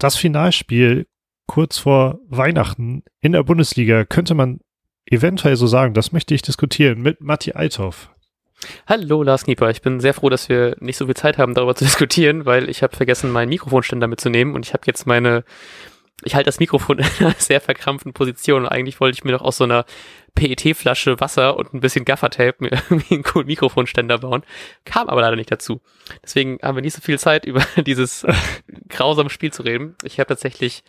das Finalspiel kurz vor Weihnachten in der Bundesliga könnte man eventuell so sagen, das möchte ich diskutieren mit Matti Althoff. Hallo Lars Knieper, ich bin sehr froh, dass wir nicht so viel Zeit haben, darüber zu diskutieren, weil ich habe vergessen, meinen Mikrofonständer mitzunehmen und ich habe jetzt meine, ich halte das Mikrofon in einer sehr verkrampften Position und eigentlich wollte ich mir noch aus so einer PET-Flasche Wasser und ein bisschen Gaffertape mir irgendwie einen coolen Mikrofonständer bauen, kam aber leider nicht dazu. Deswegen haben wir nicht so viel Zeit, über dieses grausame Spiel zu reden. Ich habe tatsächlich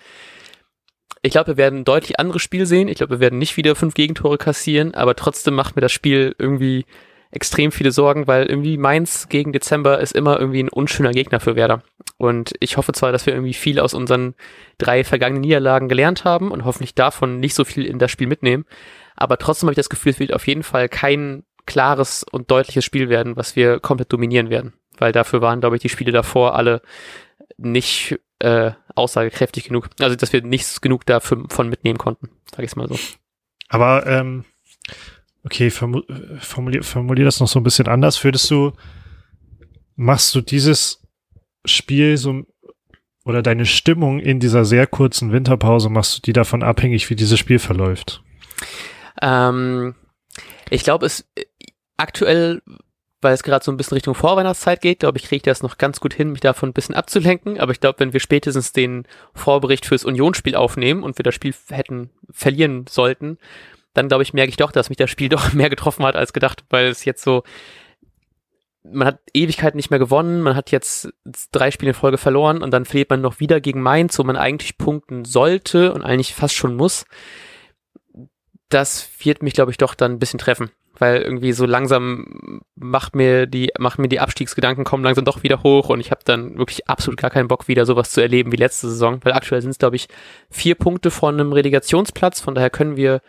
ich glaube, wir werden ein deutlich anderes Spiel sehen. Ich glaube, wir werden nicht wieder fünf Gegentore kassieren, aber trotzdem macht mir das Spiel irgendwie extrem viele Sorgen, weil irgendwie Mainz gegen Dezember ist immer irgendwie ein unschöner Gegner für Werder. Und ich hoffe zwar, dass wir irgendwie viel aus unseren drei vergangenen Niederlagen gelernt haben und hoffentlich davon nicht so viel in das Spiel mitnehmen. Aber trotzdem habe ich das Gefühl, es wird auf jeden Fall kein klares und deutliches Spiel werden, was wir komplett dominieren werden. Weil dafür waren, glaube ich, die Spiele davor alle nicht äh, aussagekräftig genug. Also, dass wir nichts genug davon mitnehmen konnten, sage ich es mal so. Aber ähm, Okay, formulier, formulier das noch so ein bisschen anders. Würdest du, machst du dieses Spiel so, oder deine Stimmung in dieser sehr kurzen Winterpause, machst du die davon abhängig, wie dieses Spiel verläuft? Ähm, ich glaube, es aktuell, weil es gerade so ein bisschen Richtung Vorweihnachtszeit geht, glaube ich, kriege ich das noch ganz gut hin, mich davon ein bisschen abzulenken. Aber ich glaube, wenn wir spätestens den Vorbericht fürs Unionsspiel aufnehmen und wir das Spiel hätten verlieren sollten, dann glaube ich, merke ich doch, dass mich das Spiel doch mehr getroffen hat als gedacht, weil es jetzt so, man hat Ewigkeiten nicht mehr gewonnen, man hat jetzt drei Spiele in Folge verloren und dann verliert man noch wieder gegen Mainz, wo man eigentlich punkten sollte und eigentlich fast schon muss. Das wird mich, glaube ich, doch dann ein bisschen treffen, weil irgendwie so langsam macht mir die, macht mir die Abstiegsgedanken kommen langsam doch wieder hoch und ich habe dann wirklich absolut gar keinen Bock, wieder sowas zu erleben wie letzte Saison, weil aktuell sind es, glaube ich, vier Punkte von einem Relegationsplatz, von daher können wir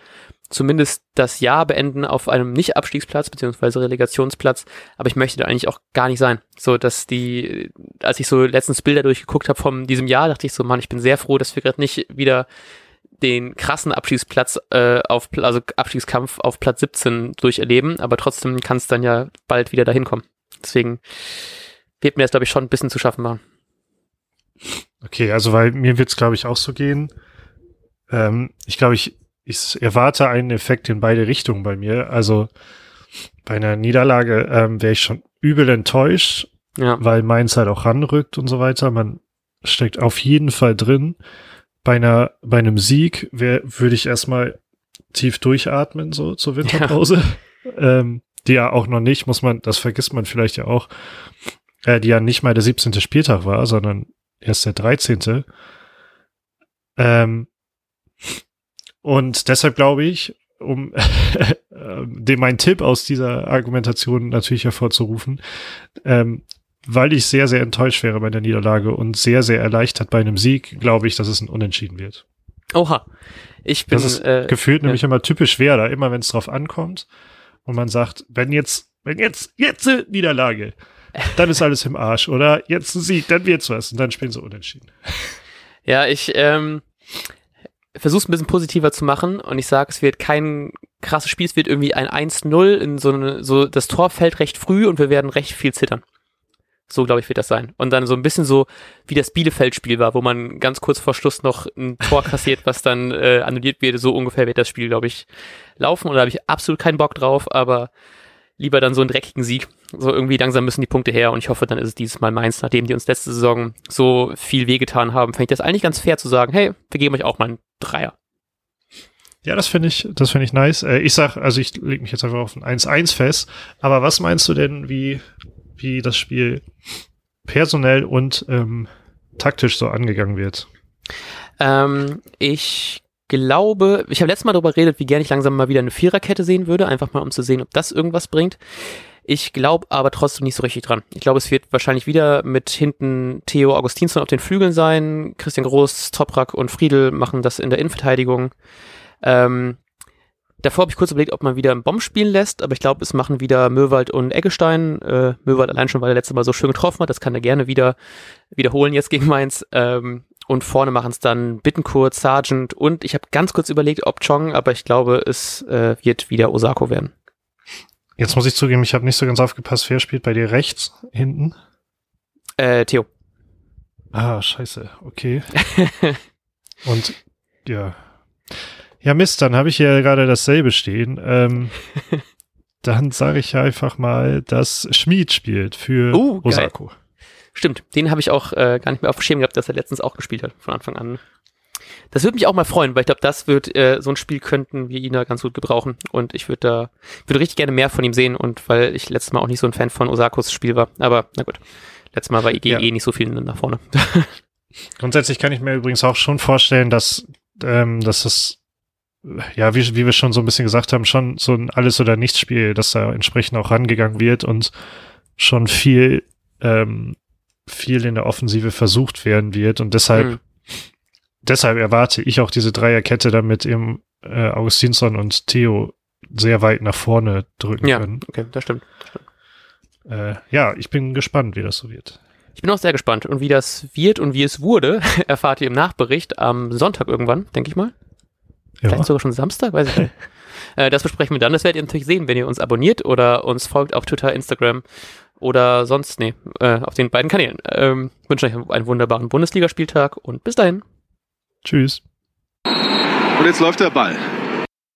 zumindest das Jahr beenden auf einem Nicht-Abstiegsplatz beziehungsweise Relegationsplatz, aber ich möchte da eigentlich auch gar nicht sein. So, dass die, als ich so letztens Bilder durchgeguckt habe von diesem Jahr, dachte ich so, Mann, ich bin sehr froh, dass wir gerade nicht wieder den krassen Abstiegsplatz äh, auf, also Abstiegskampf auf Platz 17 durcherleben, aber trotzdem kann es dann ja bald wieder dahin kommen. Deswegen wird mir das, glaube ich, schon ein bisschen zu schaffen machen. Okay, also weil mir wird es, glaube ich, auch so gehen. Ähm, ich glaube, ich ich erwarte einen Effekt in beide Richtungen bei mir. Also bei einer Niederlage ähm, wäre ich schon übel enttäuscht, ja. weil Mainz halt auch ranrückt und so weiter. Man steckt auf jeden Fall drin. Bei einer, bei einem Sieg würde ich erstmal tief durchatmen, so zur Winterpause. Ja. Ähm, die ja auch noch nicht, muss man, das vergisst man vielleicht ja auch, äh, die ja nicht mal der 17. Spieltag war, sondern erst der 13. Ähm, und deshalb glaube ich, um dem mein Tipp aus dieser Argumentation natürlich hervorzurufen, ähm, weil ich sehr, sehr enttäuscht wäre bei der Niederlage und sehr, sehr erleichtert bei einem Sieg, glaube ich, dass es ein Unentschieden wird. Oha. Ich bin. Das ist äh, gefühlt ja. nämlich immer typisch schwer, da immer wenn es drauf ankommt und man sagt, wenn jetzt, wenn jetzt, jetzt eine Niederlage, dann ist alles im Arsch, oder? Jetzt ein Sieg, dann wird's was und dann spielen sie unentschieden. Ja, ich, ähm, versuch's ein bisschen positiver zu machen und ich sage, es wird kein krasses Spiel, es wird irgendwie ein 1-0 in so eine, so das Tor fällt recht früh und wir werden recht viel zittern. So, glaube ich, wird das sein. Und dann so ein bisschen so, wie das Bielefeld-Spiel war, wo man ganz kurz vor Schluss noch ein Tor kassiert, was dann äh, annulliert wird. So ungefähr wird das Spiel, glaube ich, laufen. Und da habe ich absolut keinen Bock drauf, aber lieber dann so einen dreckigen Sieg. So irgendwie langsam müssen die Punkte her und ich hoffe, dann ist es dieses Mal Mainz, nachdem die uns letzte Saison so viel wehgetan haben, fände ich das eigentlich ganz fair zu sagen, hey, wir geben euch auch mal einen Dreier. Ja, das finde ich, das finde ich nice. Äh, ich sag, also ich lege mich jetzt einfach auf ein 1-1 fest. Aber was meinst du denn, wie, wie das Spiel personell und ähm, taktisch so angegangen wird? Ähm, ich glaube, ich habe letztes Mal darüber geredet, wie gerne ich langsam mal wieder eine Viererkette sehen würde, einfach mal um zu sehen, ob das irgendwas bringt. Ich glaube aber trotzdem nicht so richtig dran. Ich glaube, es wird wahrscheinlich wieder mit hinten Theo Augustinsson auf den Flügeln sein. Christian Groß, Toprak und Friedel machen das in der Innenverteidigung. Ähm, davor habe ich kurz überlegt, ob man wieder einen Bomb spielen lässt, aber ich glaube, es machen wieder Möwald und Eggestein. Äh, Möwald allein schon, weil er letzte Mal so schön getroffen hat. Das kann er gerne wieder wiederholen jetzt gegen Mainz. Ähm, und vorne machen es dann Bittenkurt, Sargent und ich habe ganz kurz überlegt, ob Chong, aber ich glaube, es äh, wird wieder Osako werden. Jetzt muss ich zugeben, ich habe nicht so ganz aufgepasst, wer spielt bei dir rechts hinten? Äh, Theo. Ah, scheiße, okay. Und ja. Ja, Mist, dann habe ich ja gerade dasselbe stehen. Ähm, dann sage ich einfach mal, dass Schmied spielt für Uh, geil. Osako. Stimmt, den habe ich auch äh, gar nicht mehr auf dem Schirm gehabt, dass er letztens auch gespielt hat, von Anfang an. Das würde mich auch mal freuen, weil ich glaube, das wird, äh, so ein Spiel könnten wir ihn da ganz gut gebrauchen. Und ich würde da, würde richtig gerne mehr von ihm sehen und weil ich letztes Mal auch nicht so ein Fan von Osakos Spiel war. Aber na gut. Letztes Mal war IG Ja. eh nicht so viel nach vorne. Grundsätzlich kann ich mir übrigens auch schon vorstellen, dass, ähm, dass das, ja, wie, wie wir schon so ein bisschen gesagt haben, schon so ein Alles- oder Nichts-Spiel, dass da entsprechend auch rangegangen wird und schon viel, ähm, viel in der Offensive versucht werden wird. Und deshalb, Hm. deshalb erwarte ich auch diese Dreierkette damit eben äh, Augustinsson und Theo sehr weit nach vorne drücken Ja, können. okay, das stimmt. Äh, ja, ich bin gespannt, wie das so wird. Ich bin auch sehr gespannt. Und wie das wird und wie es wurde, erfahrt ihr im Nachbericht am Sonntag irgendwann, denke ich mal. Ja. Vielleicht sogar schon Samstag, weiß ich nicht. äh, das besprechen wir dann. Das werdet ihr natürlich sehen, wenn ihr uns abonniert oder uns folgt auf Twitter, Instagram oder sonst, nee, äh, auf den beiden Kanälen. Ähm, wünsche euch einen wunderbaren Bundesligaspieltag und bis dahin. Tschüss. Und jetzt läuft der Ball.